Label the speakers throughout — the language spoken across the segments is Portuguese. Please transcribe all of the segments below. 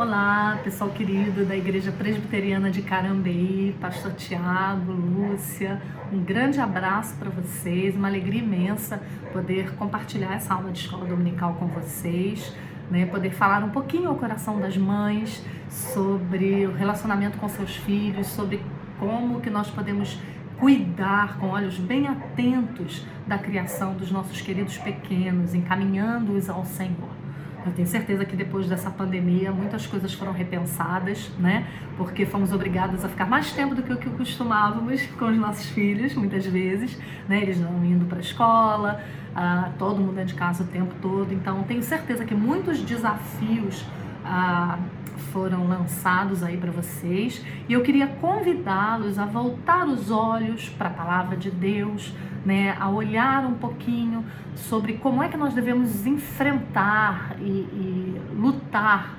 Speaker 1: Olá, pessoal querido da Igreja Presbiteriana de Carambeí, Pastor Tiago, Lúcia, um grande abraço para vocês, uma alegria imensa poder compartilhar essa aula de escola dominical com vocês, né? poder falar um pouquinho ao coração das mães sobre o relacionamento com seus filhos, sobre como que nós podemos cuidar com olhos bem atentos da criação dos nossos queridos pequenos, encaminhando-os ao Senhor. Eu tenho certeza que depois dessa pandemia muitas coisas foram repensadas, né? Porque fomos obrigadas a ficar mais tempo do que o que costumávamos com os nossos filhos, muitas vezes, né? Eles não indo para a escola, ah, todo mundo dentro de casa o tempo todo. Então, tenho certeza que muitos desafios ah, foram lançados aí para vocês e eu queria convidá-los a voltar os olhos para a palavra de Deus né, a olhar um pouquinho sobre como é que nós devemos enfrentar e, e lutar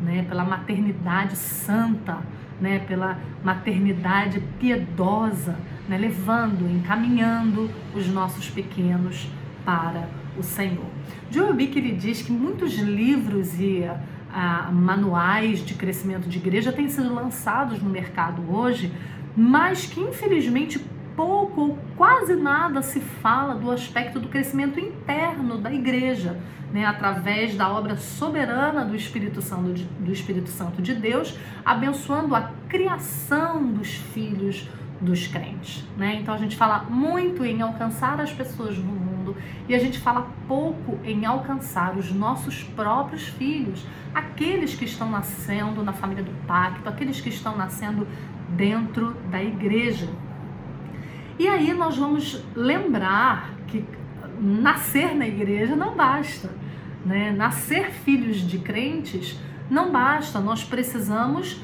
Speaker 1: né, pela maternidade santa, né, pela maternidade piedosa, né, levando, encaminhando os nossos pequenos para o Senhor. Joe Bick ele diz que muitos livros e ah, manuais de crescimento de igreja têm sido lançados no mercado hoje, mas que infelizmente pouco ou quase nada se fala do aspecto do crescimento interno da igreja, né, através da obra soberana do Espírito Santo de, do Espírito Santo de Deus, abençoando a criação dos filhos dos crentes, né? Então a gente fala muito em alcançar as pessoas no mundo e a gente fala pouco em alcançar os nossos próprios filhos, aqueles que estão nascendo na família do pacto, aqueles que estão nascendo dentro da igreja, e aí nós vamos lembrar que nascer na igreja não basta, né? Nascer filhos de crentes não basta, nós precisamos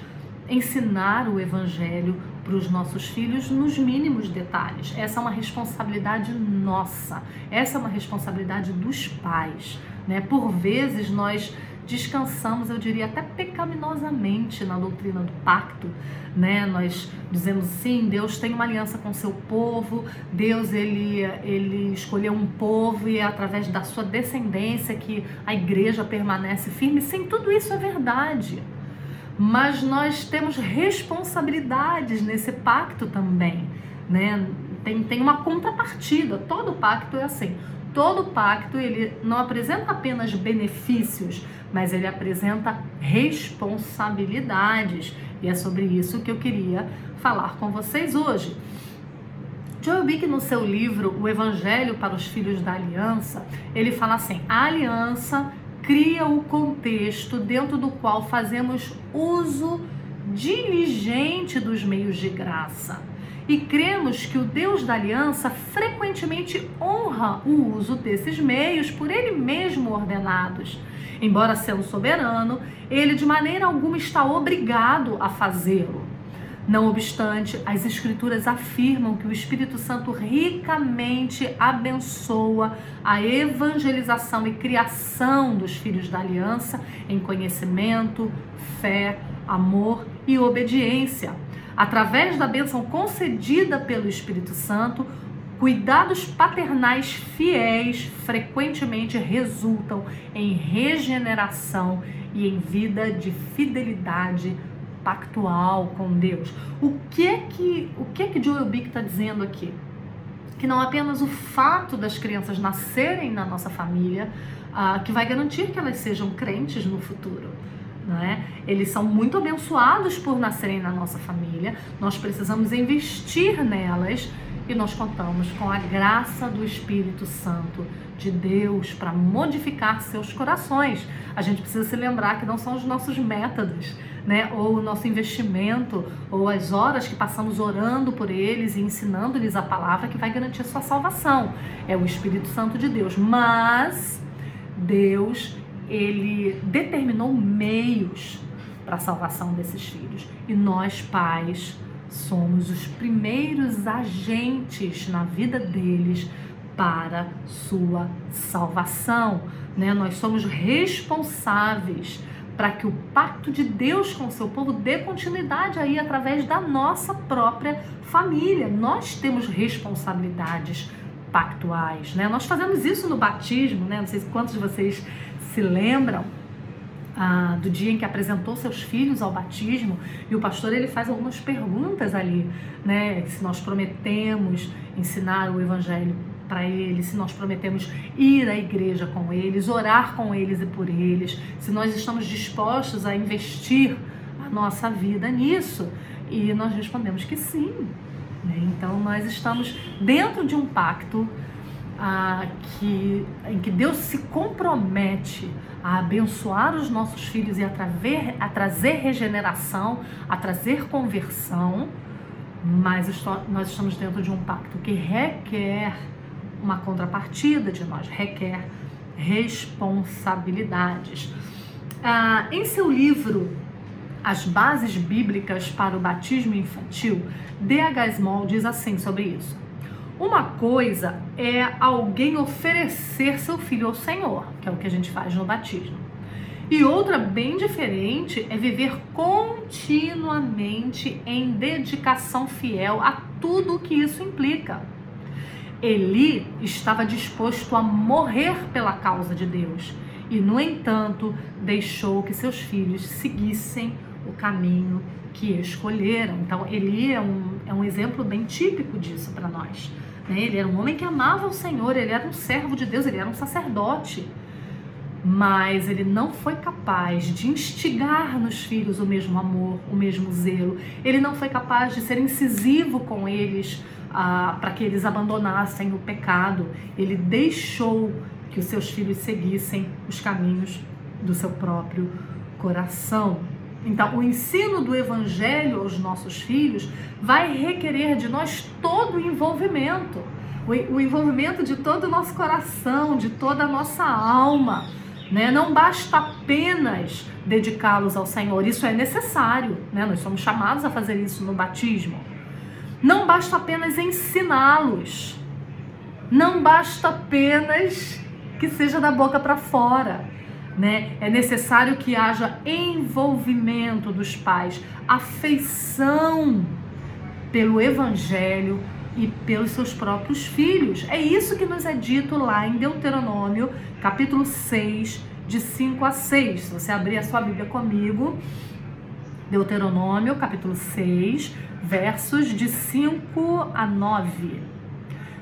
Speaker 1: ensinar o evangelho para os nossos filhos nos mínimos detalhes. Essa é uma responsabilidade nossa, essa é uma responsabilidade dos pais, né? Por vezes nós descansamos, eu diria até pecaminosamente na doutrina do pacto, né? Nós dizemos sim, Deus tem uma aliança com seu povo, Deus ele ele escolheu um povo e é através da sua descendência que a igreja permanece firme. Sim, tudo isso é verdade. Mas nós temos responsabilidades nesse pacto também, né? Tem, tem uma contrapartida. Todo pacto é assim. Todo pacto ele não apresenta apenas benefícios, mas ele apresenta responsabilidades. E é sobre isso que eu queria falar com vocês hoje. Joel Bick, no seu livro O Evangelho para os Filhos da Aliança, ele fala assim: a aliança cria o contexto dentro do qual fazemos uso diligente dos meios de graça. E cremos que o Deus da aliança frequentemente honra o uso desses meios por ele mesmo ordenados Embora sendo soberano, ele de maneira alguma está obrigado a fazê-lo. Não obstante, as Escrituras afirmam que o Espírito Santo ricamente abençoa a evangelização e criação dos filhos da aliança em conhecimento, fé, amor e obediência. Através da bênção concedida pelo Espírito Santo, Cuidados paternais fiéis frequentemente resultam em regeneração e em vida de fidelidade pactual com Deus. O que é que o que é que Joel Bick está dizendo aqui? Que não apenas o fato das crianças nascerem na nossa família uh, que vai garantir que elas sejam crentes no futuro. Não é? Eles são muito abençoados por nascerem na nossa família. Nós precisamos investir nelas e nós contamos com a graça do Espírito Santo de Deus para modificar seus corações. A gente precisa se lembrar que não são os nossos métodos, né, ou o nosso investimento, ou as horas que passamos orando por eles e ensinando-lhes a palavra que vai garantir a sua salvação. É o Espírito Santo de Deus. Mas Deus, ele determinou meios para a salvação desses filhos. E nós, pais, somos os primeiros agentes na vida deles para sua salvação, né? Nós somos responsáveis para que o pacto de Deus com o seu povo dê continuidade aí através da nossa própria família. Nós temos responsabilidades pactuais, né? Nós fazemos isso no batismo, né? Não sei quantos de vocês se lembram ah, do dia em que apresentou seus filhos ao batismo e o pastor ele faz algumas perguntas ali, né? Se nós prometemos ensinar o evangelho para eles, se nós prometemos ir à igreja com eles, orar com eles e por eles, se nós estamos dispostos a investir a nossa vida nisso. E nós respondemos que sim. Né? Então nós estamos dentro de um pacto ah, que, em que Deus se compromete a abençoar os nossos filhos e a, traver, a trazer regeneração, a trazer conversão, mas nós estamos dentro de um pacto que requer uma contrapartida de nós, requer responsabilidades. Ah, em seu livro As Bases Bíblicas para o Batismo Infantil, D.H. Small diz assim sobre isso. Uma coisa é alguém oferecer seu filho ao Senhor, que é o que a gente faz no batismo. E outra bem diferente é viver continuamente em dedicação fiel a tudo o que isso implica. Eli estava disposto a morrer pela causa de Deus e, no entanto, deixou que seus filhos seguissem o caminho que escolheram. Então, Eli é um, é um exemplo bem típico disso para nós. Né? Ele era um homem que amava o Senhor, ele era um servo de Deus, ele era um sacerdote. Mas ele não foi capaz de instigar nos filhos o mesmo amor, o mesmo zelo. Ele não foi capaz de ser incisivo com eles ah, para que eles abandonassem o pecado. Ele deixou que os seus filhos seguissem os caminhos do seu próprio coração. Então, o ensino do evangelho aos nossos filhos vai requerer de nós todo o envolvimento, o envolvimento de todo o nosso coração, de toda a nossa alma. Né? Não basta apenas dedicá-los ao Senhor, isso é necessário, né? nós somos chamados a fazer isso no batismo. Não basta apenas ensiná-los. Não basta apenas que seja da boca para fora. Né? É necessário que haja envolvimento dos pais, afeição pelo evangelho e pelos seus próprios filhos. É isso que nos é dito lá em Deuteronômio, capítulo 6, de 5 a 6. Se você abrir a sua Bíblia comigo, Deuteronômio, capítulo 6, versos de 5 a 9.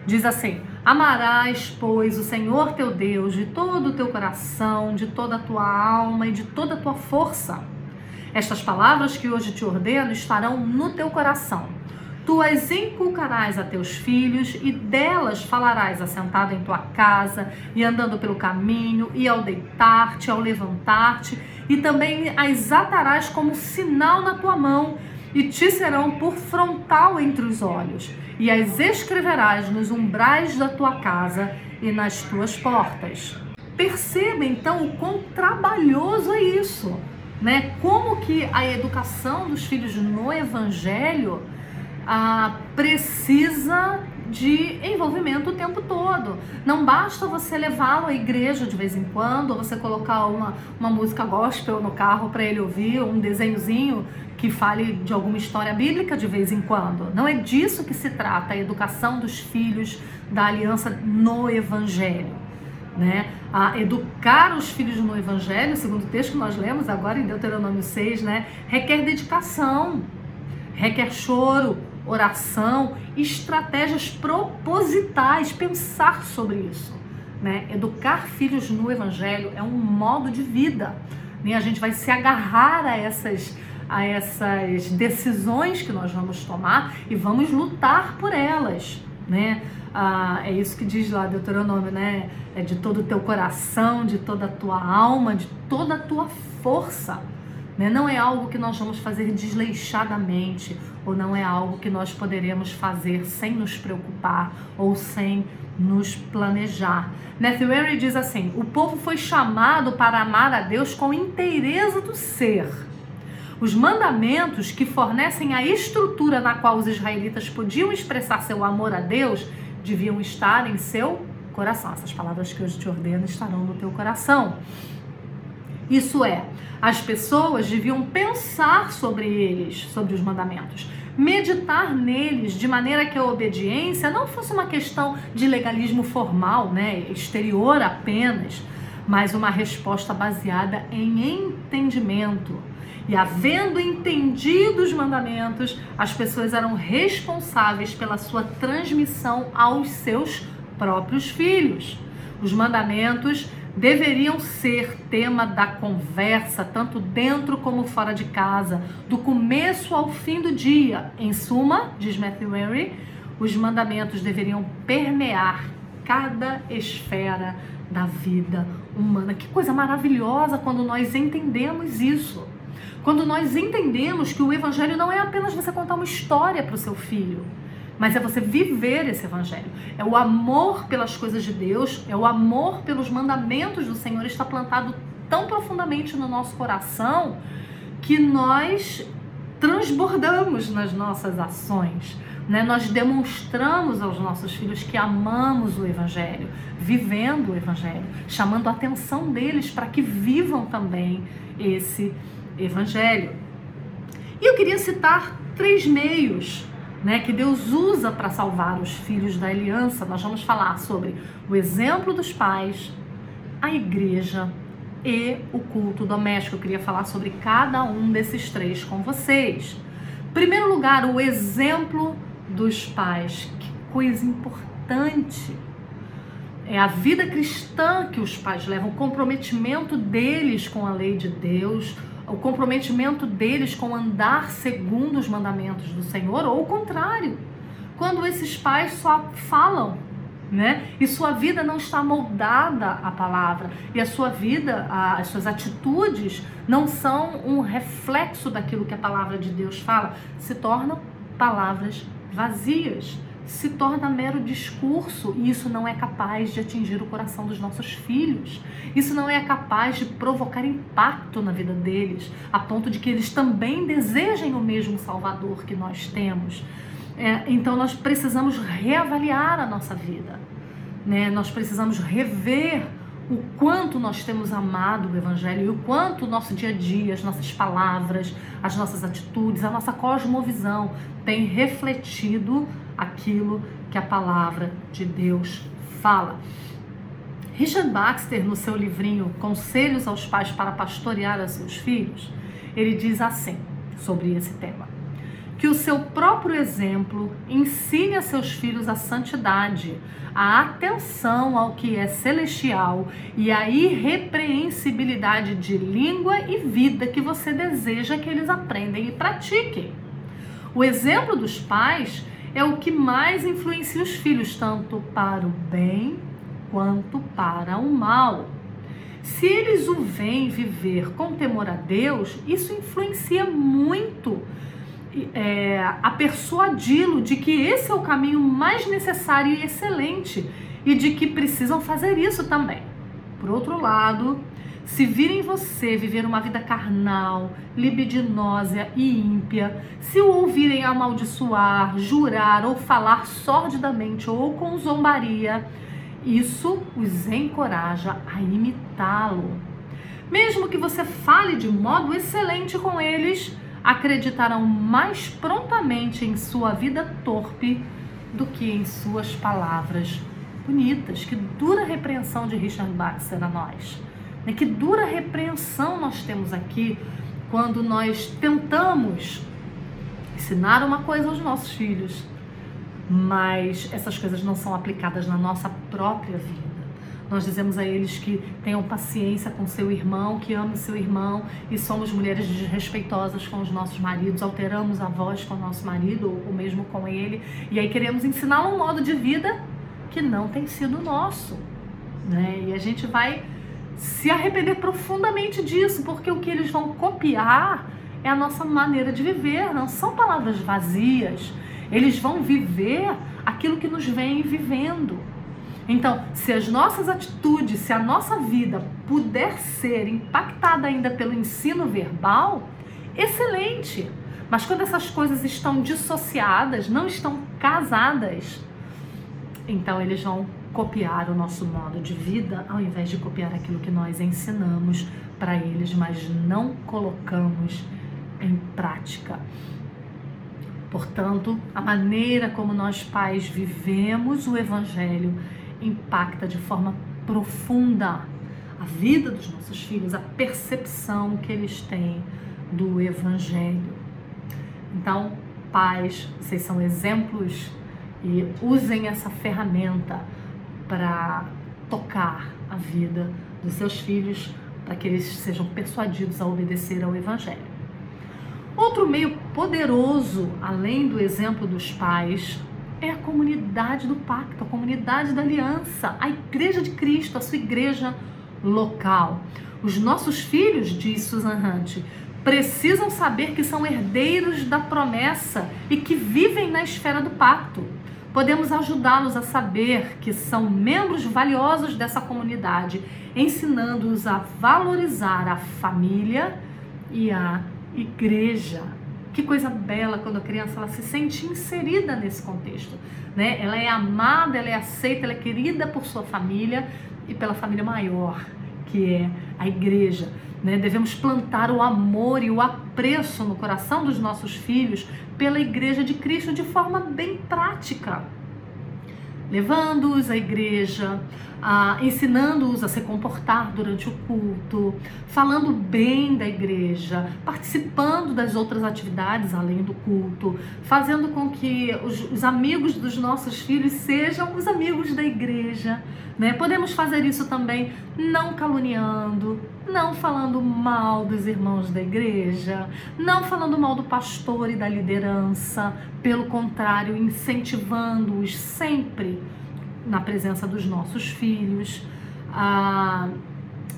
Speaker 1: Diz assim: Amarás, pois, o Senhor teu Deus de todo o teu coração, de toda a tua alma e de toda a tua força. Estas palavras que hoje te ordeno estarão no teu coração. Tu as inculcarás a teus filhos e delas falarás assentado em tua casa e andando pelo caminho e ao deitar-te, ao levantar-te, e também as atarás como sinal na tua mão e te serão por frontal entre os olhos, e as escreverás nos umbrais da tua casa e nas tuas portas. Perceba então o quão trabalhoso é isso, né? Como que a educação dos filhos no evangelho ah, precisa de envolvimento o tempo todo. Não basta você levá-lo à igreja de vez em quando, ou você colocar uma, uma música gospel no carro para ele ouvir, um desenhozinho que fale de alguma história bíblica de vez em quando. Não é disso que se trata a educação dos filhos da aliança no evangelho. Né? A educar os filhos no evangelho, segundo o texto que nós lemos agora em Deuteronômio 6, né, requer dedicação, requer choro, oração, estratégias propositais, pensar sobre isso. Né? Educar filhos no Evangelho é um modo de vida. Né? A gente vai se agarrar a essas, a essas decisões que nós vamos tomar e vamos lutar por elas. Né? Ah, é isso que diz lá Deuteronômio, né? É de todo o teu coração, de toda a tua alma, de toda a tua força. Né? Não é algo que nós vamos fazer desleixadamente, ou não é algo que nós poderemos fazer sem nos preocupar ou sem nos planejar. Matthew Henry diz assim: o povo foi chamado para amar a Deus com inteireza do ser. Os mandamentos que fornecem a estrutura na qual os israelitas podiam expressar seu amor a Deus deviam estar em seu coração. Essas palavras que hoje te ordeno estarão no teu coração. Isso é, as pessoas deviam pensar sobre eles, sobre os mandamentos, meditar neles de maneira que a obediência não fosse uma questão de legalismo formal, né, exterior apenas, mas uma resposta baseada em entendimento. E havendo entendido os mandamentos, as pessoas eram responsáveis pela sua transmissão aos seus próprios filhos. Os mandamentos deveriam ser tema da conversa, tanto dentro como fora de casa, do começo ao fim do dia. Em suma, diz Matthew Henry, os mandamentos deveriam permear cada esfera da vida humana. Que coisa maravilhosa quando nós entendemos isso. Quando nós entendemos que o evangelho não é apenas você contar uma história para o seu filho, mas é você viver esse evangelho. É o amor pelas coisas de Deus, é o amor pelos mandamentos do Senhor está plantado tão profundamente no nosso coração que nós transbordamos nas nossas ações. Né? Nós demonstramos aos nossos filhos que amamos o Evangelho, vivendo o Evangelho, chamando a atenção deles para que vivam também esse Evangelho. E eu queria citar três meios né, que Deus usa para salvar os filhos da aliança. Nós vamos falar sobre o exemplo dos pais, a igreja e o culto doméstico. Eu queria falar sobre cada um desses três com vocês. Em primeiro lugar, o exemplo dos pais. Que coisa importante. É a vida cristã que os pais levam, o comprometimento deles com a lei de Deus, o comprometimento deles com andar segundo os mandamentos do Senhor, ou o contrário, quando esses pais só falam, né? E sua vida não está moldada à palavra, e a sua vida, as suas atitudes não são um reflexo daquilo que a palavra de Deus fala, se tornam palavras vazias se torna mero discurso e isso não é capaz de atingir o coração dos nossos filhos. Isso não é capaz de provocar impacto na vida deles, a ponto de que eles também desejem o mesmo Salvador que nós temos. É, então nós precisamos reavaliar a nossa vida, né? Nós precisamos rever o quanto nós temos amado o Evangelho e o quanto o nosso dia a dia, as nossas palavras, as nossas atitudes, a nossa cosmovisão tem refletido aquilo que a palavra de Deus fala. Richard Baxter, no seu livrinho Conselhos aos Pais para Pastorear a Seus Filhos, ele diz assim sobre esse tema: que o seu próprio exemplo ensine a seus filhos a santidade, a atenção ao que é celestial e a irrepreensibilidade de língua e vida que você deseja que eles aprendam e pratiquem. O exemplo dos pais é o que mais influencia os filhos, tanto para o bem quanto para o mal. Se eles o veem viver com temor a Deus, isso influencia muito é, a persuadi-lo de que esse é o caminho mais necessário e excelente e de que precisam fazer isso também. Por outro lado, se virem você viver uma vida carnal, libidinosa e ímpia, se o ouvirem amaldiçoar, jurar ou falar sordidamente ou com zombaria, isso os encoraja a imitá-lo. Mesmo que você fale de modo excelente com eles, acreditarão mais prontamente em sua vida torpe do que em suas palavras bonitas. Que dura repreensão de Richard Baxter a nós. Né? Que dura repreensão nós temos aqui quando nós tentamos ensinar uma coisa aos nossos filhos, mas essas coisas não são aplicadas na nossa própria vida. Nós dizemos a eles que tenham paciência com seu irmão, que ame seu irmão, e somos mulheres desrespeitosas com os nossos maridos, alteramos a voz com o nosso marido ou mesmo com ele, e aí queremos ensiná-lo um modo de vida que não tem sido nosso. Né? E a gente vai se arrepender profundamente disso, porque o que eles vão copiar é a nossa maneira de viver, não são palavras vazias. Eles vão viver aquilo que nos vem vivendo. Então, se as nossas atitudes, se a nossa vida puder ser impactada ainda pelo ensino verbal, excelente. Mas quando essas coisas estão dissociadas, não estão casadas, então eles vão copiar o nosso modo de vida ao invés de copiar aquilo que nós ensinamos para eles, mas não colocamos em prática. Portanto, a maneira como nós pais vivemos o evangelho impacta de forma profunda a vida dos nossos filhos, a percepção que eles têm do Evangelho. Então, pais, vocês são exemplos e usem essa ferramenta para tocar a vida dos seus filhos, para que eles sejam persuadidos a obedecer ao Evangelho. Outro meio poderoso, além do exemplo dos pais, é a comunidade do pacto, a comunidade da aliança, a igreja de Cristo, a sua igreja local. Os nossos filhos, diz Susan Hunt, precisam saber que são herdeiros da promessa e que vivem na esfera do pacto. Podemos ajudá-los a saber que são membros valiosos dessa comunidade, ensinando-os a valorizar a família e a igreja. Que coisa bela quando a criança ela se sente inserida nesse contexto, né? Ela é amada, ela é aceita, ela é querida por sua família e pela família maior, que é a igreja. Né? Devemos plantar o amor e o apreço no coração dos nossos filhos pela Igreja de Cristo de forma bem prática, levando-os à igreja, ah, ensinando-os a se comportar durante o culto, falando bem da igreja, participando das outras atividades além do culto, fazendo com que os, os amigos dos nossos filhos sejam os amigos da igreja. Né? Podemos fazer isso também não caluniando, não falando mal dos irmãos da igreja, não falando mal do pastor e da liderança, pelo contrário, incentivando-os sempre na presença dos nossos filhos. Ah,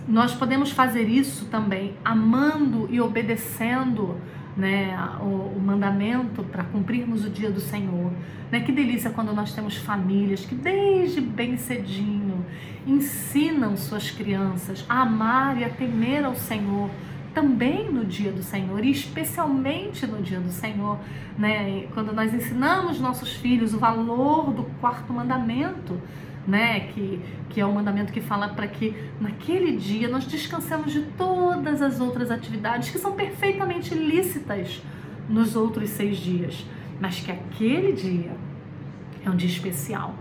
Speaker 1: nós podemos fazer isso também amando e obedecendo né, o, o mandamento para cumprirmos o dia do Senhor. Né? Que delícia quando nós temos famílias que desde bem cedinho ensinam suas crianças a amar e a temer ao Senhor também no dia do Senhor e especialmente no dia do Senhor, né? Quando nós ensinamos nossos filhos o valor do quarto mandamento, né? Que, que é o mandamento que fala para que naquele dia nós descansemos de todas as outras atividades que são perfeitamente lícitas nos outros seis dias, mas que aquele dia é um dia especial.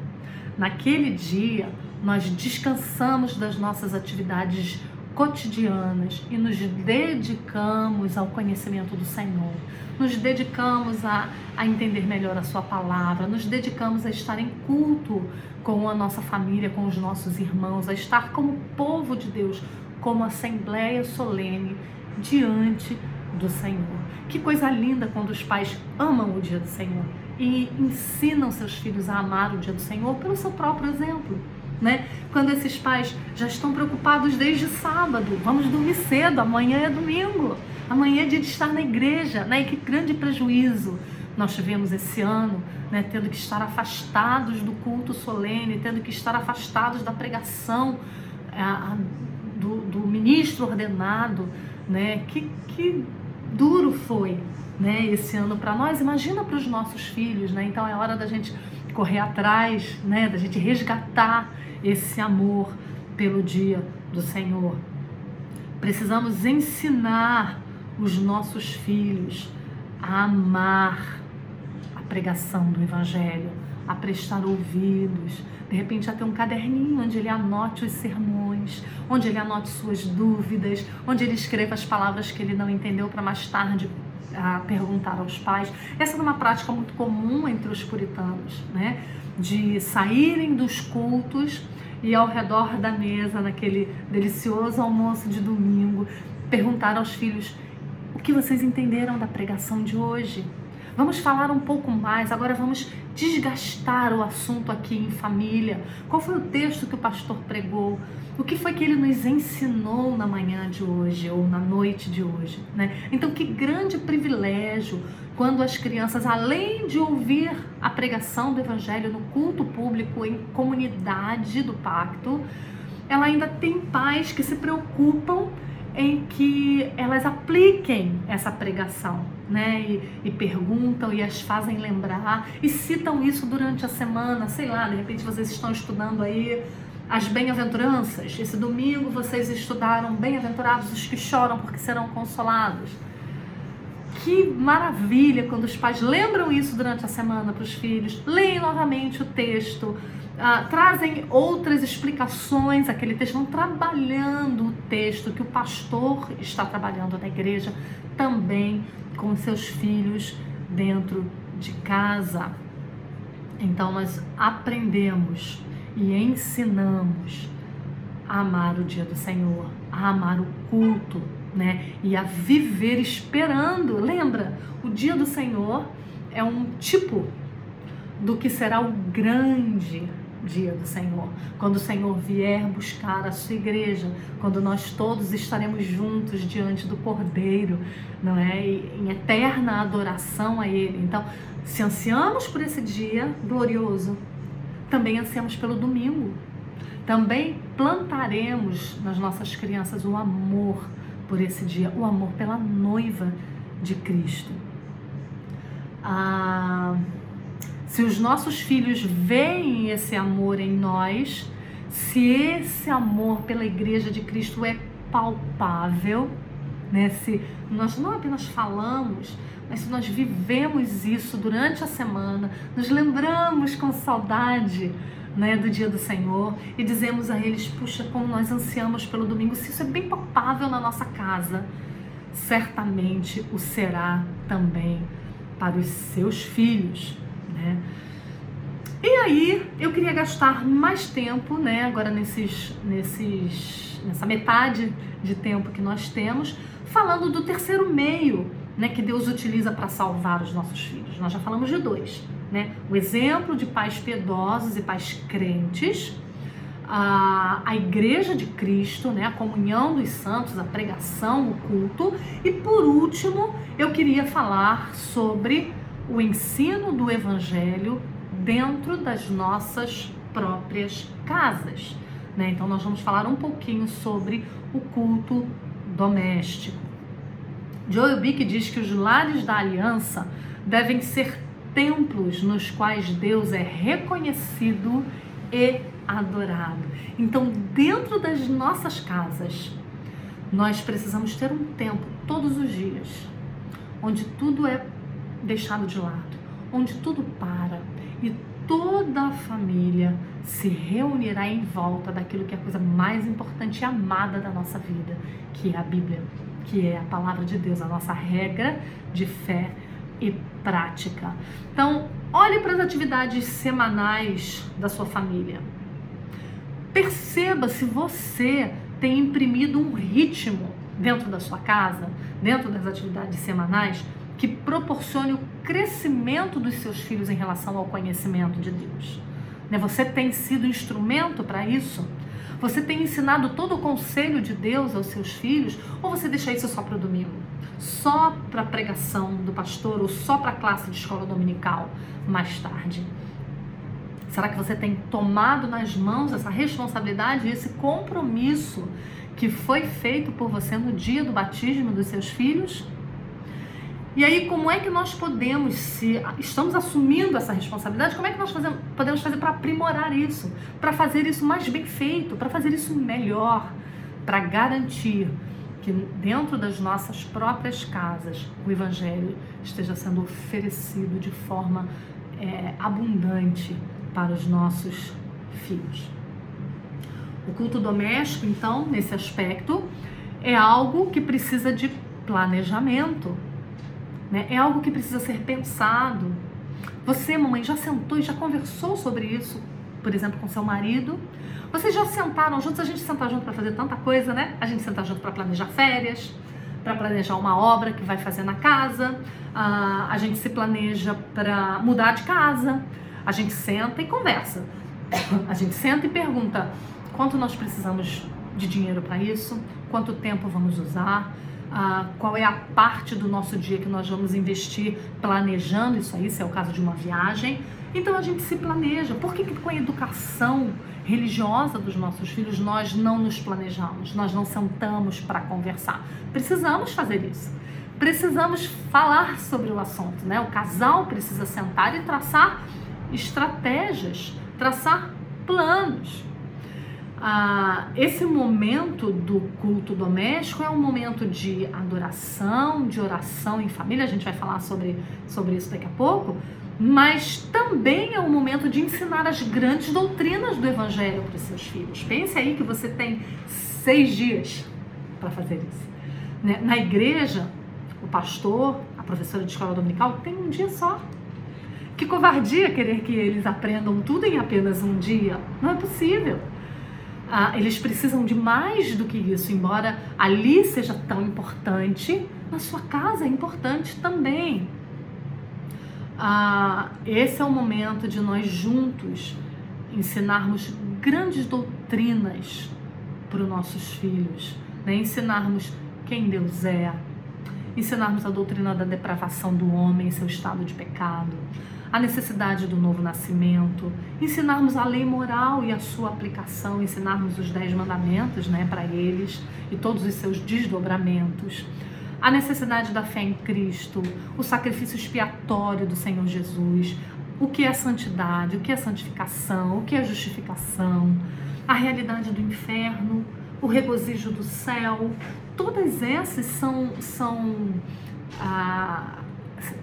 Speaker 1: Naquele dia nós descansamos das nossas atividades cotidianas e nos dedicamos ao conhecimento do Senhor, nos dedicamos a, a entender melhor a Sua palavra, nos dedicamos a estar em culto com a nossa família, com os nossos irmãos, a estar como povo de Deus, como assembleia solene diante do Senhor. Que coisa linda quando os pais amam o dia do Senhor e ensinam seus filhos a amar o dia do Senhor pelo seu próprio exemplo né? Quando esses pais já estão preocupados desde sábado, vamos dormir cedo, amanhã é domingo, amanhã é dia de estar na igreja, né? E que grande prejuízo nós tivemos esse ano, né? Tendo que estar afastados do culto solene, tendo que estar afastados da pregação a, do, do ministro ordenado, né? Que, que duro foi, né? Esse ano para nós. Imagina para os nossos filhos, né? Então é hora da gente correr atrás, né? Da gente resgatar esse amor pelo dia do Senhor. Precisamos ensinar os nossos filhos a amar a pregação do Evangelho, a prestar ouvidos, de repente a ter um caderninho onde ele anote os sermões, onde ele anote suas dúvidas, onde ele escreva as palavras que ele não entendeu para mais tarde a perguntar aos pais. Essa é uma prática muito comum entre os puritanos, né? De saírem dos cultos e ao redor da mesa, naquele delicioso almoço de domingo, perguntar aos filhos o que vocês entenderam da pregação de hoje. Vamos falar um pouco mais, agora vamos desgastar o assunto aqui em família. Qual foi o texto que o pastor pregou? O que foi que ele nos ensinou na manhã de hoje ou na noite de hoje? Né? Então, que grande privilégio quando as crianças, além de ouvir a pregação do Evangelho no culto público, em comunidade do pacto, ela ainda tem pais que se preocupam em que elas apliquem essa pregação, né? E, e, perguntam e as fazem lembrar e citam isso durante a semana, sei lá, de repente vocês estão estudando aí as bem-aventuranças. Esse domingo vocês estudaram bem-aventurados os que choram porque serão consolados que maravilha quando os pais lembram isso durante a semana para os filhos, leem novamente o texto, uh, trazem outras explicações àquele texto, vão trabalhando o texto que o pastor está trabalhando na igreja também com seus filhos dentro de casa. Então nós aprendemos e ensinamos a amar o dia do Senhor, a amar o culto, né? E a viver esperando. Lembra? O dia do Senhor é um tipo do que será o grande dia do Senhor, quando o Senhor vier buscar a sua igreja, quando nós todos estaremos juntos diante do Cordeiro, não é? em eterna adoração a Ele. Então, se ansiamos por esse dia glorioso, também ansiamos pelo domingo. Também plantaremos nas nossas crianças o amor por esse dia, o amor pela noiva de Cristo. Ah, se os nossos filhos veem esse amor em nós, se esse amor pela igreja de Cristo é palpável, né? se nós não apenas falamos, mas se nós vivemos isso durante a semana, nos lembramos com saudade né, do dia do Senhor e dizemos a eles: puxa, como nós ansiamos pelo domingo, se isso é bem palpável na nossa casa, certamente o será também para os seus filhos. Né? E aí eu queria gastar mais tempo, né, agora nesses, nesses, nessa metade de tempo que nós temos, falando do terceiro meio né, que Deus utiliza para salvar os nossos filhos. Nós já falamos de dois, né? O exemplo de pais piedosos e pais crentes, a, a igreja de Cristo, né, a comunhão dos santos, a pregação, o culto, e por último, eu queria falar sobre o ensino do evangelho dentro das nossas próprias casas. Né? Então, nós vamos falar um pouquinho sobre o culto doméstico. Joel Bick diz que os lares da aliança devem ser templos nos quais Deus é reconhecido e adorado. Então, dentro das nossas casas, nós precisamos ter um tempo todos os dias onde tudo é deixado de lado, onde tudo para e toda a família se reunirá em volta daquilo que é a coisa mais importante e amada da nossa vida, que é a Bíblia que é a palavra de Deus, a nossa regra de fé e prática. Então, olhe para as atividades semanais da sua família. Perceba se você tem imprimido um ritmo dentro da sua casa, dentro das atividades semanais, que proporcione o crescimento dos seus filhos em relação ao conhecimento de Deus. Né, você tem sido instrumento para isso? Você tem ensinado todo o conselho de Deus aos seus filhos ou você deixa isso só para o domingo? Só para a pregação do pastor ou só para a classe de escola dominical mais tarde? Será que você tem tomado nas mãos essa responsabilidade, esse compromisso que foi feito por você no dia do batismo dos seus filhos? E aí, como é que nós podemos, se estamos assumindo essa responsabilidade, como é que nós fazemos, podemos fazer para aprimorar isso, para fazer isso mais bem feito, para fazer isso melhor, para garantir que dentro das nossas próprias casas o Evangelho esteja sendo oferecido de forma é, abundante para os nossos filhos. O culto doméstico, então, nesse aspecto, é algo que precisa de planejamento né? É algo que precisa ser pensado. Você, mamãe, já sentou e já conversou sobre isso, por exemplo, com seu marido? Vocês já sentaram juntos? A gente senta junto para fazer tanta coisa, né? A gente senta junto para planejar férias, para planejar uma obra que vai fazer na casa, a, a gente se planeja para mudar de casa, a gente senta e conversa. A gente senta e pergunta quanto nós precisamos de dinheiro para isso, quanto tempo vamos usar, ah, qual é a parte do nosso dia que nós vamos investir planejando isso aí, se é o caso de uma viagem. Então a gente se planeja. Por que, que com a educação religiosa dos nossos filhos nós não nos planejamos, nós não sentamos para conversar? Precisamos fazer isso. Precisamos falar sobre o assunto, né? O casal precisa sentar e traçar estratégias, traçar planos. Ah, esse momento do culto doméstico é um momento de adoração, de oração em família, a gente vai falar sobre, sobre isso daqui a pouco, mas também é um momento de ensinar as grandes doutrinas do Evangelho para os seus filhos. Pense aí que você tem seis dias para fazer isso. Né? Na igreja, o pastor, a professora de escola dominical, tem um dia só. Que covardia querer que eles aprendam tudo em apenas um dia. Não é possível. Ah, eles precisam de mais do que isso, embora ali seja tão importante, na sua casa é importante também. Ah, esse é o momento de nós juntos ensinarmos grandes doutrinas para os nossos filhos, né? ensinarmos quem Deus é, ensinarmos a doutrina da depravação do homem, seu estado de pecado, a necessidade do novo nascimento, ensinarmos a lei moral e a sua aplicação, ensinarmos os dez mandamentos né, para eles e todos os seus desdobramentos, a necessidade da fé em Cristo, o sacrifício expiatório do Senhor Jesus, o que é santidade, o que é santificação, o que é justificação, a realidade do inferno, o regozijo do céu, todas essas são, são ah,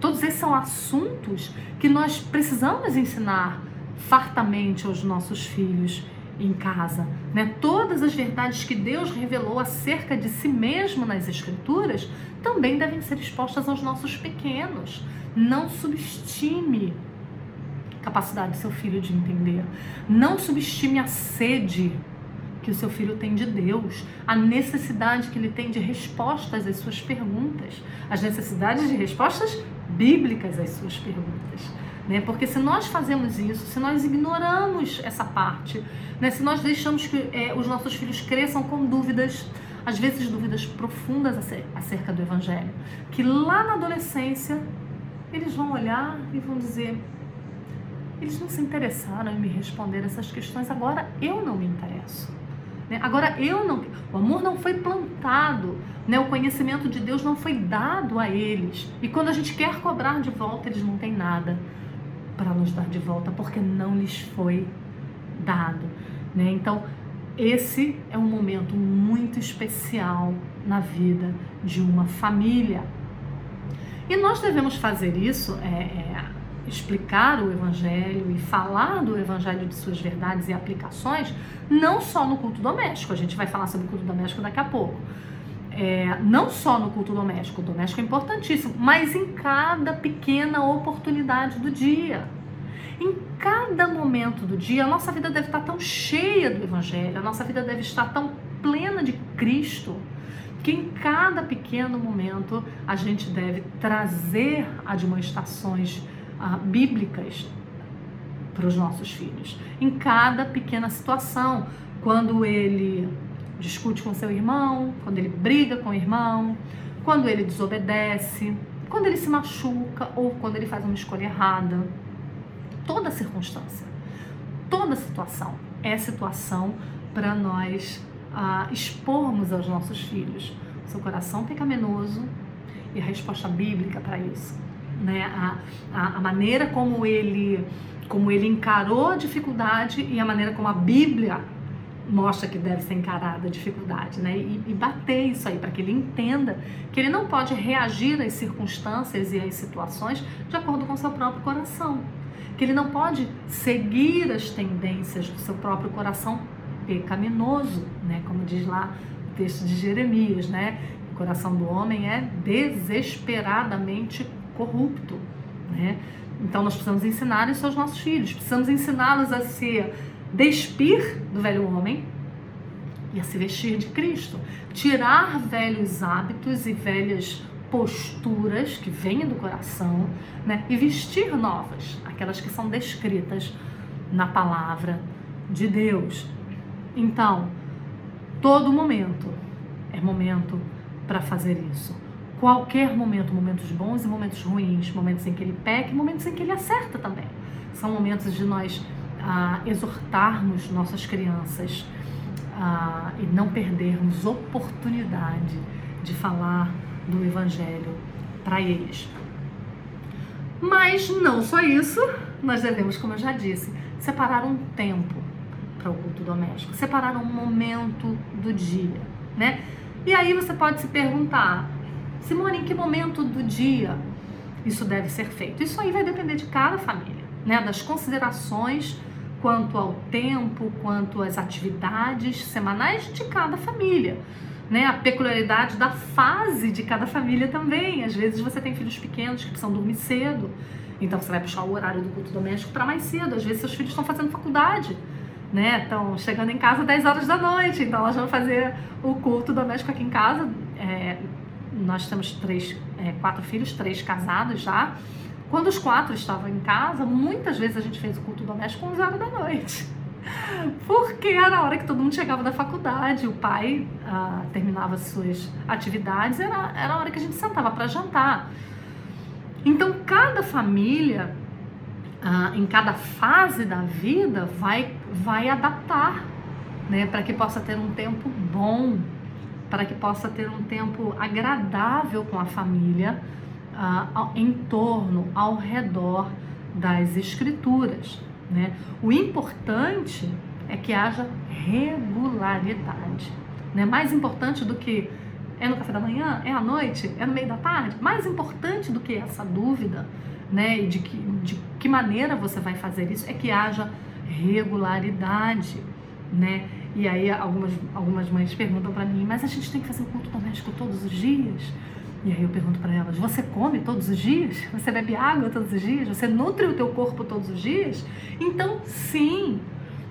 Speaker 1: todos esses são assuntos que nós precisamos ensinar fartamente aos nossos filhos em casa, né? Todas as verdades que Deus revelou acerca de si mesmo nas escrituras também devem ser expostas aos nossos pequenos. Não subestime a capacidade do seu filho de entender. Não subestime a sede que o seu filho tem de Deus, a necessidade que ele tem de respostas às suas perguntas, as necessidades de respostas bíblicas às suas perguntas. Né? Porque se nós fazemos isso, se nós ignoramos essa parte, né? se nós deixamos que é, os nossos filhos cresçam com dúvidas, às vezes dúvidas profundas acerca do Evangelho, que lá na adolescência eles vão olhar e vão dizer: eles não se interessaram em me responder essas questões, agora eu não me interesso. Né? Agora eu não, o amor não foi plantado, né? o conhecimento de Deus não foi dado a eles. E quando a gente quer cobrar de volta, eles não têm nada para nos dar de volta, porque não lhes foi dado. Né? Então, esse é um momento muito especial na vida de uma família. E nós devemos fazer isso, é, é, explicar o Evangelho e falar do Evangelho de suas verdades e aplicações, não só no culto doméstico, a gente vai falar sobre o culto doméstico daqui a pouco. É, não só no culto doméstico, o doméstico é importantíssimo, mas em cada pequena oportunidade do dia. Em cada momento do dia, a nossa vida deve estar tão cheia do Evangelho, a nossa vida deve estar tão plena de Cristo, que em cada pequeno momento a gente deve trazer admoestações ah, bíblicas para os nossos filhos. Em cada pequena situação, quando ele discute com seu irmão, quando ele briga com o irmão, quando ele desobedece, quando ele se machuca ou quando ele faz uma escolha errada. Toda circunstância, toda situação é situação para nós ah, expormos aos nossos filhos seu coração pecaminoso e a resposta bíblica para isso né? A, a, a, maneira como ele, como ele encarou a dificuldade e a maneira como a Bíblia mostra que deve ser encarada a dificuldade, né? E, e bater isso aí para que ele entenda que ele não pode reagir às circunstâncias e às situações de acordo com seu próprio coração, que ele não pode seguir as tendências do seu próprio coração pecaminoso, né? Como diz lá o texto de Jeremias, né? O coração do homem é desesperadamente corrupto, né? Então nós precisamos ensinar isso aos nossos filhos, precisamos ensiná-los a se despir do velho homem e a se vestir de Cristo, tirar velhos hábitos e velhas posturas que vêm do coração, né? E vestir novas, aquelas que são descritas na palavra de Deus. Então, todo momento é momento para fazer isso qualquer momento, momentos bons e momentos ruins, momentos em que ele peca e momentos em que ele acerta também. São momentos de nós ah, exortarmos nossas crianças ah, e não perdermos oportunidade de falar do Evangelho para eles. Mas não só isso, nós devemos, como eu já disse, separar um tempo para o culto doméstico, separar um momento do dia, né? E aí você pode se perguntar, Simone, em que momento do dia isso deve ser feito? Isso aí vai depender de cada família, né? Das considerações quanto ao tempo, quanto às atividades semanais de cada família. Né, a peculiaridade da fase de cada família também. Às vezes você tem filhos pequenos que precisam dormir cedo, então você vai puxar o horário do culto doméstico para mais cedo. Às vezes seus filhos estão fazendo faculdade, né? Estão chegando em casa 10 horas da noite, então elas vão fazer o culto doméstico aqui em casa. É, nós temos três, é, quatro filhos, três casados já. Quando os quatro estavam em casa, muitas vezes a gente fez o culto doméstico 11 horas da noite. Porque era a hora que todo mundo chegava da faculdade, o pai ah, terminava suas atividades, era, era a hora que a gente sentava para jantar. Então, cada família, ah, em cada fase da vida, vai, vai adaptar né, para que possa ter um tempo bom para que possa ter um tempo agradável com a família uh, em torno, ao redor das escrituras. Né? O importante é que haja regularidade. Né? Mais importante do que é no café da manhã, é à noite, é no meio da tarde, mais importante do que essa dúvida né, e de que, de que maneira você vai fazer isso, é que haja regularidade. Né? E aí algumas, algumas mães perguntam para mim, mas a gente tem que fazer o culto doméstico todos os dias? E aí eu pergunto para elas, você come todos os dias? Você bebe água todos os dias? Você nutre o teu corpo todos os dias? Então, sim,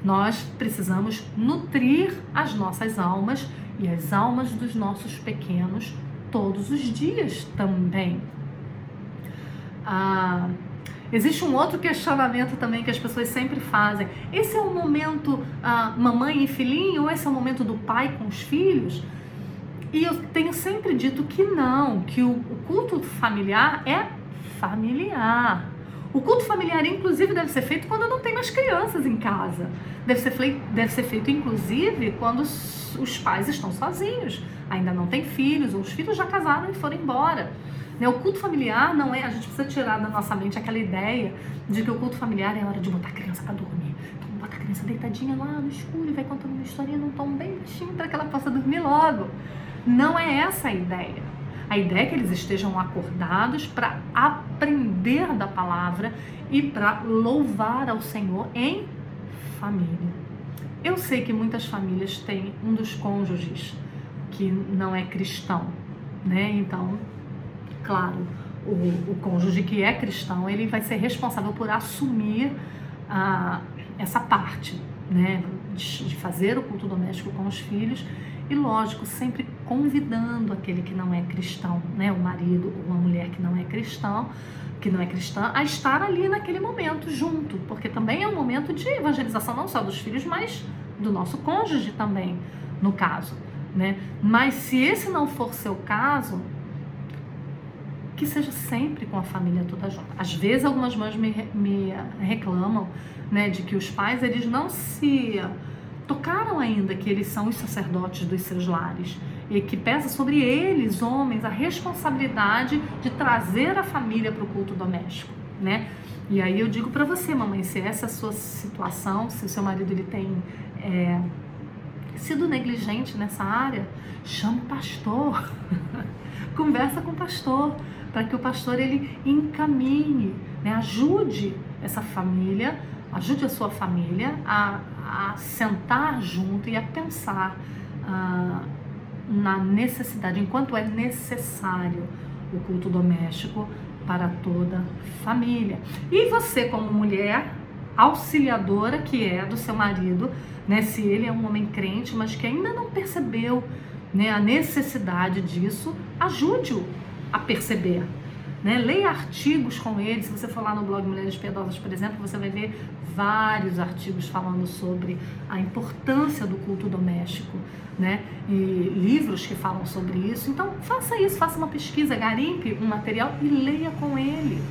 Speaker 1: nós precisamos nutrir as nossas almas e as almas dos nossos pequenos todos os dias também. Ah, Existe um outro questionamento também que as pessoas sempre fazem. Esse é o momento ah, mamãe e filhinho ou esse é o momento do pai com os filhos? E eu tenho sempre dito que não, que o, culto familiar é familiar. O culto familiar, inclusive, deve ser feito quando não tem mais crianças em casa. Deve ser, feito, deve ser feito, inclusive, quando os, os pais estão sozinhos, ainda não têm filhos, ou os filhos já casaram e foram embora. Né? O culto familiar não é, a gente precisa tirar da nossa mente aquela ideia de que o culto familiar é hora de botar a criança para dormir. Então bota a criança deitadinha lá no escuro e vai contando uma historinha num tom bem baixinho para que ela possa dormir logo. Não é essa a ideia. A ideia é que eles estejam acordados para aprender da palavra e para louvar ao Senhor em família. Eu sei que muitas famílias têm um dos cônjuges que não é cristão, né? Então claro, o, o cônjuge que é cristão, ele vai ser responsável por assumir a, essa parte, né, de, de fazer o culto doméstico com os filhos e, lógico, sempre convidando aquele que não é cristão, né, o marido ou uma mulher que não é cristão, que não é cristã, a estar ali naquele momento junto, porque também é um momento de evangelização não só dos filhos, mas do nosso cônjuge também, no caso, né? Mas se esse não for seu caso, que seja sempre com a família toda junto. Às vezes algumas mães me, me reclamam, né, de que os pais eles não se tocaram ainda que eles são os sacerdotes dos seus lares e que pesa sobre eles, homens, a responsabilidade de trazer a família para o culto doméstico, né? E aí eu digo para você, mamãe, se essa é a sua situação, se o seu marido ele tem é, sido negligente nessa área, chama o pastor, conversa com o pastor, para que o pastor ele encaminhe, né, ajude essa família, ajude a sua família a, a sentar junto e a pensar ah, na necessidade, enquanto é necessário o culto doméstico para toda a família. E você, como mulher auxiliadora que é do seu marido, né, se ele é um homem crente, mas que ainda não percebeu né, a necessidade disso, ajude-o a perceber. Né? Leia artigos com ele. Se você for lá no blog Mulheres Piedosas, por exemplo, você vai ver vários artigos falando sobre a importância do culto doméstico, né? E livros que falam sobre isso. Então, faça isso, faça uma pesquisa, garimpe um material e leia com ele.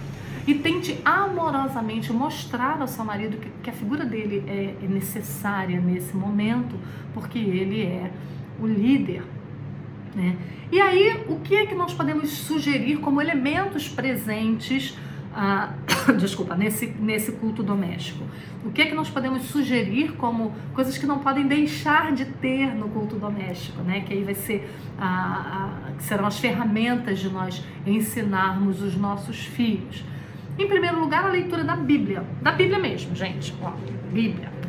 Speaker 1: E tente amorosamente mostrar ao seu marido que, que a figura dele é, é necessária nesse momento, porque ele é o líder né? E aí, o que é que nós podemos sugerir como elementos presentes ah, desculpa, nesse, nesse culto doméstico? O que é que nós podemos sugerir como coisas que não podem deixar de ter no culto doméstico, né? Que aí vai ser a, a, que serão as ferramentas de nós ensinarmos os nossos filhos. Em primeiro lugar, a leitura da Bíblia, da Bíblia mesmo, gente. Ó, Bíblia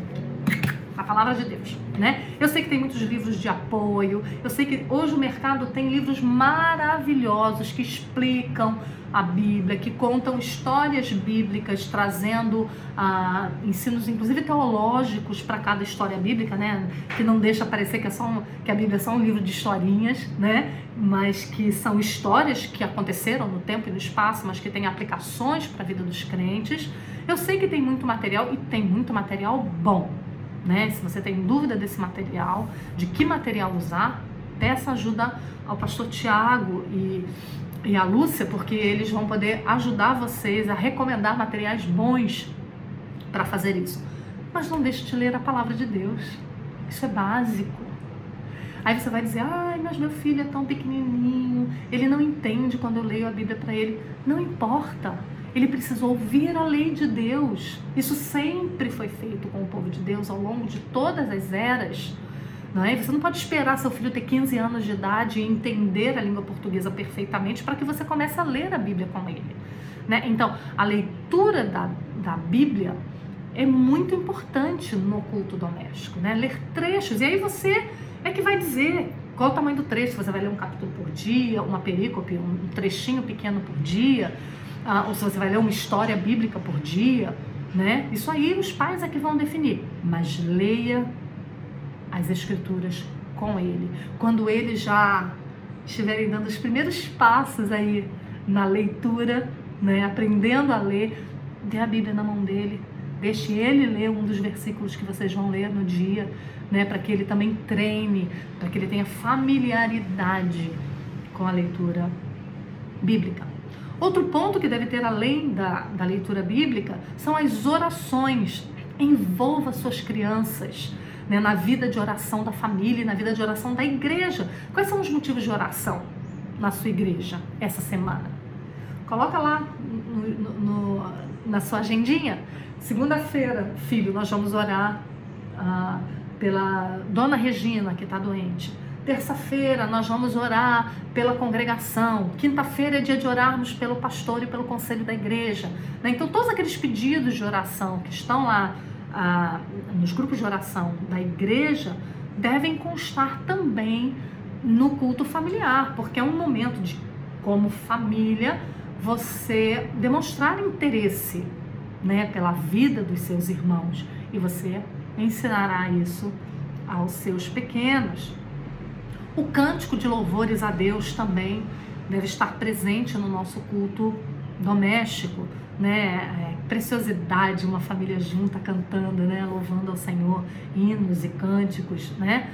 Speaker 1: a palavra de Deus, né? Eu sei que tem muitos livros de apoio, eu sei que hoje o mercado tem livros maravilhosos que explicam a Bíblia, que contam histórias bíblicas, trazendo ah, ensinos, inclusive teológicos, para cada história bíblica, né? Que não deixa parecer que, é só um, que a Bíblia é só um livro de historinhas, né? Mas que são histórias que aconteceram no tempo e no espaço, mas que têm aplicações para a vida dos crentes. Eu sei que tem muito material e tem muito material bom, né? Se você tem dúvida desse material, de que material usar, peça ajuda ao pastor Tiago e, e a Lúcia, porque eles vão poder ajudar vocês a recomendar materiais bons para fazer isso. Mas não deixe de ler a palavra de Deus. Isso é básico. Aí você vai dizer: ai, mas meu filho é tão pequenininho, ele não entende quando eu leio a Bíblia para ele. Não importa. Ele precisou ouvir a lei de Deus. Isso sempre foi feito com o povo de Deus ao longo de todas as eras. Não é? Você não pode esperar seu filho ter 15 anos de idade e entender a língua portuguesa perfeitamente para que você comece a ler a Bíblia com ele. Né? Então, a leitura da, da Bíblia é muito importante no culto doméstico. Né? Ler trechos. E aí você é que vai dizer qual o tamanho do trecho. Você vai ler um capítulo por dia, uma perícope, um trechinho pequeno por dia ah, ou se você vai ler uma história bíblica por dia, né? Isso aí os pais é que vão definir. Mas leia as escrituras com ele. Quando eles já estiverem dando os primeiros passos aí na leitura, né, aprendendo a ler, dê a Bíblia na mão dele, deixe ele ler um dos versículos que vocês vão ler no dia, né, para que ele também treine, para que ele tenha familiaridade com a leitura bíblica. Outro ponto que deve ter além da, da leitura bíblica são as orações. Envolva suas crianças né, na vida de oração da família, na vida de oração da igreja. Quais são os motivos de oração na sua igreja essa semana? Coloca lá no, no, na sua agendinha. Segunda-feira, filho, nós vamos orar ah, pela dona Regina, que está doente. Terça-feira nós vamos orar pela congregação. Quinta-feira é dia de orarmos pelo pastor e pelo conselho da igreja. Né? Então, todos aqueles pedidos de oração que estão lá ah, nos grupos de oração da igreja devem constar também no culto familiar, porque é um momento de, como família, você demonstrar interesse né, pela vida dos seus irmãos e você ensinará isso aos seus pequenos. O cântico de louvores a Deus também deve estar presente no nosso culto doméstico, né? É, preciosidade, uma família junta cantando, né? Louvando ao Senhor, hinos e cânticos, né?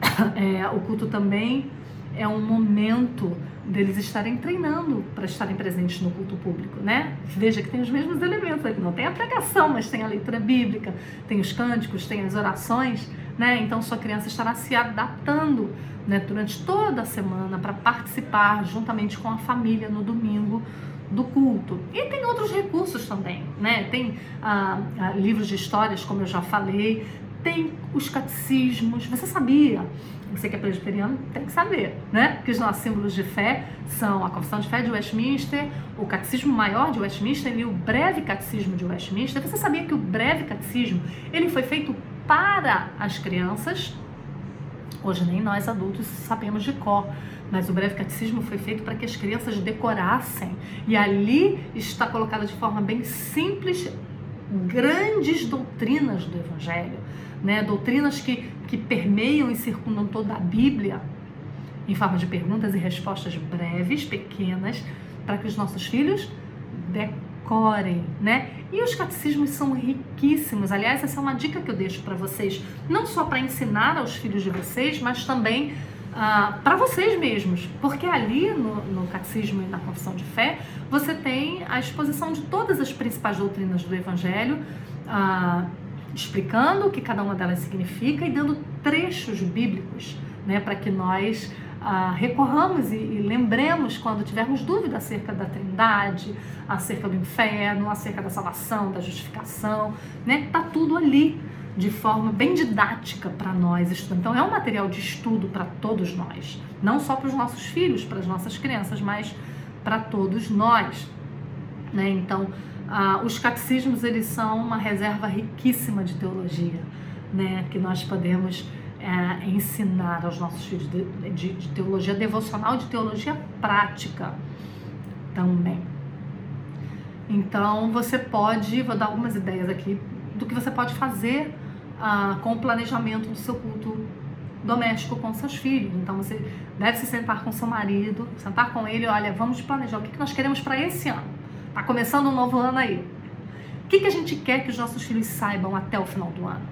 Speaker 1: É, o culto também é um momento deles estarem treinando para estarem presentes no culto público, né? Veja que tem os mesmos elementos aqui, não tem a pregação, mas tem a leitura bíblica, tem os cânticos, tem as orações, né? Então sua criança estará se adaptando né, durante toda a semana para participar juntamente com a família no domingo do culto. E tem outros recursos também, né? Tem ah, ah, livros de histórias, como eu já falei, tem os catecismos. Você sabia? Você que é presbiteriano tem que saber, né? Que os nossos símbolos de fé são a Confissão de Fé de Westminster, o Catecismo Maior de Westminster e o Breve Catecismo de Westminster. Você sabia que o Breve Catecismo ele foi feito para as crianças Hoje nem nós adultos sabemos de cor, mas o breve catecismo foi feito para que as crianças decorassem. E ali está colocada de forma bem simples grandes doutrinas do Evangelho, né? doutrinas que, que permeiam e circundam toda a Bíblia, em forma de perguntas e respostas breves, pequenas, para que os nossos filhos decorem, né? E os catecismos são riquíssimos. Aliás, essa é uma dica que eu deixo para vocês, não só para ensinar aos filhos de vocês, mas também ah, para vocês mesmos, porque ali no, no catecismo e na confissão de fé você tem a exposição de todas as principais doutrinas do Evangelho, ah, explicando o que cada uma delas significa e dando trechos bíblicos, né, para que nós ah, recorramos e, e, lembremos quando tivermos dúvida acerca da Trindade, acerca do inferno, acerca da salvação, da justificação, né? Tá tudo ali de forma bem didática para nós estudantes. Então é um material de estudo para todos nós, não só para os nossos filhos, para as nossas crianças, mas para todos nós, né? Então ah, os catecismos eles são uma reserva riquíssima de teologia, né? Que nós podemos é, ensinar aos nossos filhos de, de, de teologia devocional, de teologia prática também. Então você pode, vou dar algumas ideias aqui do que você pode fazer ah, com o planejamento do seu culto doméstico com seus filhos. Então você deve se sentar com seu marido, sentar com ele, olha, vamos planejar o que, que nós queremos para esse ano. Tá começando um novo ano aí. O que, que a gente quer que os nossos filhos saibam até o final do ano?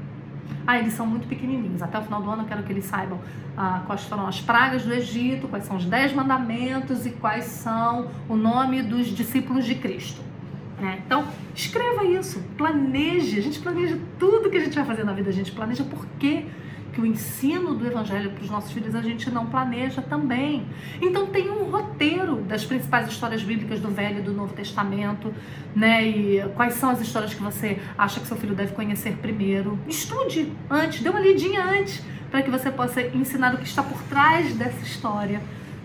Speaker 1: Ah, eles são muito pequenininhos. Até o final do ano eu quero que eles saibam ah, quais foram as pragas do Egito, quais são os dez mandamentos e quais são o nome dos discípulos de Cristo. Né? Então, escreva isso, planeje. A gente planeja tudo que a gente vai fazer na vida, a gente planeja por quê que o ensino do evangelho para os nossos filhos a gente não planeja também. Então tem um roteiro das principais histórias bíblicas do Velho e do Novo Testamento, né? E quais são as histórias que você acha que seu filho deve conhecer primeiro? Estude antes, dê uma lidinha antes, para que você possa ensinar o que está por trás dessa história.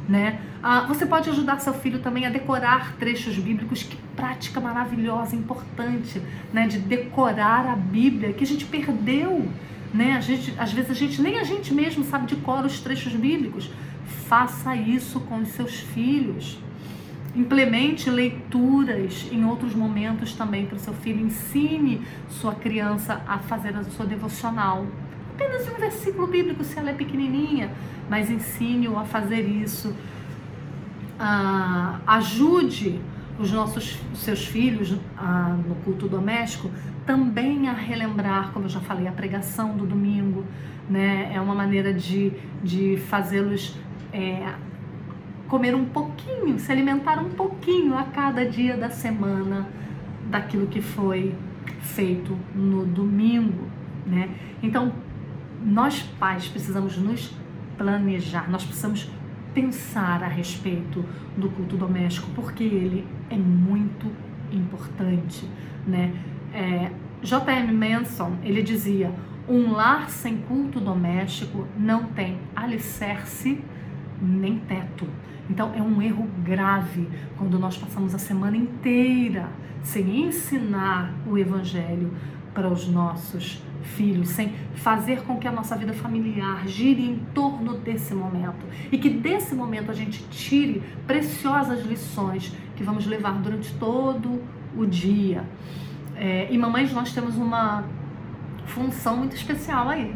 Speaker 1: Né? Ah, você pode ajudar seu filho também a decorar trechos bíblicos, que prática maravilhosa, importante, né? De decorar a Bíblia que a gente perdeu né? A gente, às vezes a gente nem a gente mesmo sabe de cor os trechos bíblicos. Faça isso com os seus filhos. Implemente leituras em outros momentos também para o seu filho. Ensine sua criança a fazer a sua devocional. Apenas um versículo bíblico se ela é pequenininha, mas ensine-o a fazer isso. Ah, ajude os nossos os seus filhos no culto doméstico também a relembrar, como eu já falei, a pregação do domingo, né? É uma maneira de, de fazê-los é, comer um pouquinho, se alimentar um pouquinho a cada dia da semana daquilo que foi feito no domingo, né? Então, nós pais precisamos nos planejar, nós precisamos pensar a respeito do culto doméstico, porque ele é muito importante, né? É, J.M. Manson, ele dizia, um lar sem culto doméstico não tem alicerce nem teto. Então é um erro grave quando nós passamos a semana inteira sem ensinar o evangelho para os nossos filhos, sem fazer com que a nossa vida familiar gire em torno desse momento e que desse momento a gente tire preciosas lições que vamos levar durante todo o dia. É, e mamães, nós temos uma função muito especial aí,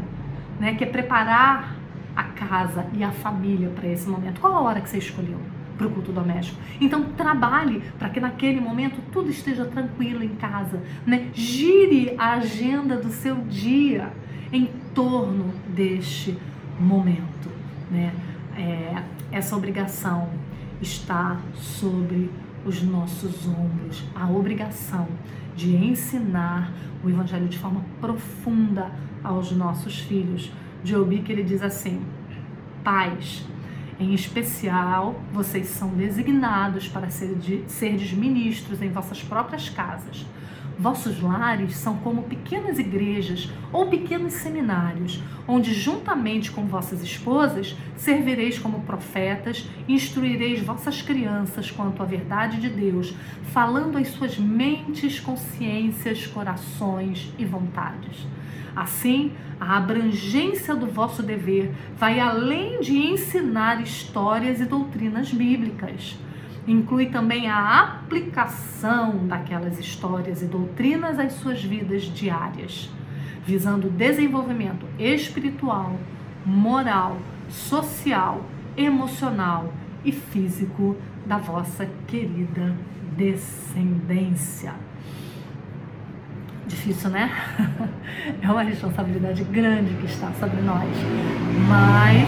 Speaker 1: né? Que é preparar a casa e a família para esse momento. Qual a hora que você escolheu para o culto doméstico? Então trabalhe para que naquele momento tudo esteja tranquilo em casa, né? Gire a agenda do seu dia em torno deste momento, né? É, essa obrigação está sobre os nossos ombros, a obrigação de ensinar o evangelho de forma profunda aos nossos filhos. Jobi que ele diz assim: Pais, em especial, vocês são designados para ser de, seres ministros em vossas próprias casas Vossos lares são como pequenas igrejas ou pequenos seminários, onde, juntamente com vossas esposas, servireis como profetas instruireis vossas crianças quanto à verdade de Deus, falando às suas mentes, consciências, corações e vontades. Assim, a abrangência do vosso dever vai além de ensinar histórias e doutrinas bíblicas inclui também a aplicação daquelas histórias e doutrinas às suas vidas diárias, visando o desenvolvimento espiritual, moral, social, emocional e físico da vossa querida descendência. Difícil, né? É uma responsabilidade grande que está sobre nós, mas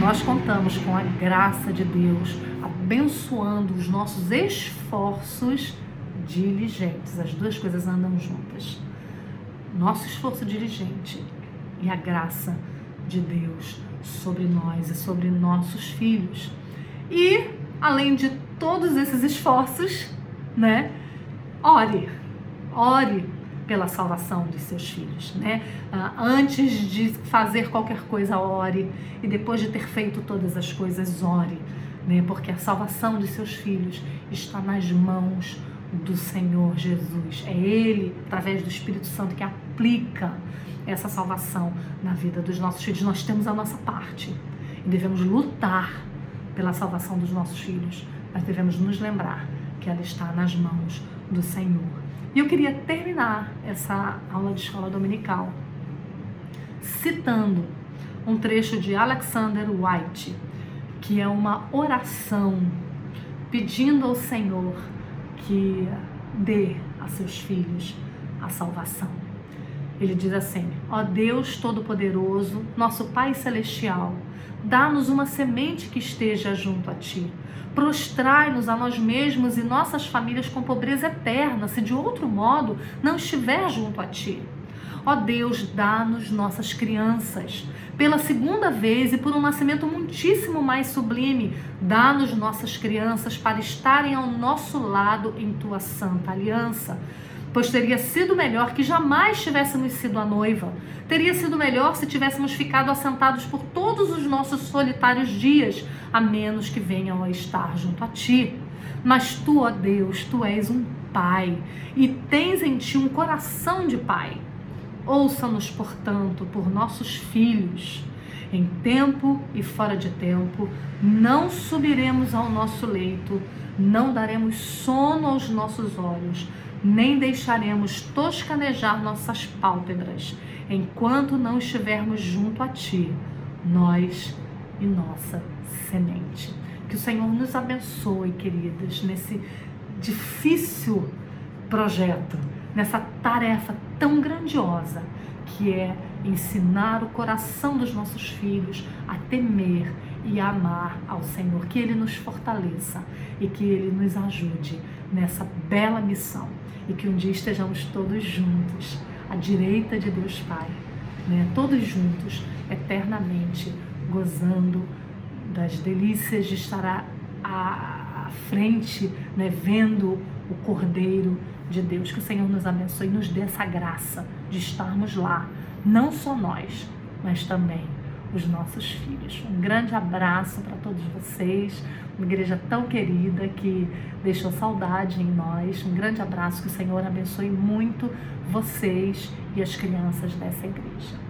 Speaker 1: nós contamos com a graça de Deus abençoando os nossos esforços diligentes. As duas coisas andam juntas. Nosso esforço diligente e a graça de Deus sobre nós e sobre nossos filhos. E, além de todos esses esforços, né, ore, ore pela salvação de seus filhos, né? Ah, antes de fazer qualquer coisa, ore e depois de ter feito todas as coisas, ore, né? Porque a salvação de seus filhos está nas mãos do Senhor Jesus. É Ele, através do Espírito Santo, que aplica essa salvação na vida dos nossos filhos. Nós temos a nossa parte e devemos lutar pela salvação dos nossos filhos, mas devemos nos lembrar que ela está nas mãos do Senhor. E eu queria terminar essa aula de escola dominical citando um trecho de Alexander White, que é uma oração pedindo ao Senhor que dê a seus filhos a salvação. Ele diz assim: Ó Deus Todo-Poderoso, nosso Pai Celestial, dá-nos uma semente que esteja junto a Ti. Prostrai-nos a nós mesmos e nossas famílias com pobreza eterna, se de outro modo não estiver junto a Ti. Ó Deus, dá-nos nossas crianças. Pela segunda vez e por um nascimento muitíssimo mais sublime, dá-nos nossas crianças para estarem ao nosso lado em tua santa aliança. Pois teria sido melhor que jamais tivéssemos sido a noiva. Teria sido melhor se tivéssemos ficado assentados por todos os nossos solitários dias, a menos que venham a estar junto a ti. Mas tu, ó Deus, tu és um pai e tens em ti um coração de pai. Ouça-nos, portanto, por nossos filhos. Em tempo e fora de tempo, não subiremos ao nosso leito, não daremos sono aos nossos olhos, nem deixaremos toscanejar nossas pálpebras, enquanto não estivermos junto a Ti, nós e nossa semente. Que o Senhor nos abençoe, queridas, nesse difícil projeto, nessa tarefa tão grandiosa que é ensinar o coração dos nossos filhos a temer e amar ao Senhor. Que Ele nos fortaleça e que Ele nos ajude nessa bela missão e que um dia estejamos todos juntos, à direita de Deus Pai, né? todos juntos, eternamente, gozando das delícias de estar à, à frente, né? vendo o Cordeiro de Deus. Que o Senhor nos abençoe e nos dê essa graça de estarmos lá, não só nós, mas também os nossos filhos. Um grande abraço para todos vocês, uma igreja tão querida que deixou saudade em nós. Um grande abraço, que o Senhor abençoe muito vocês e as crianças dessa igreja.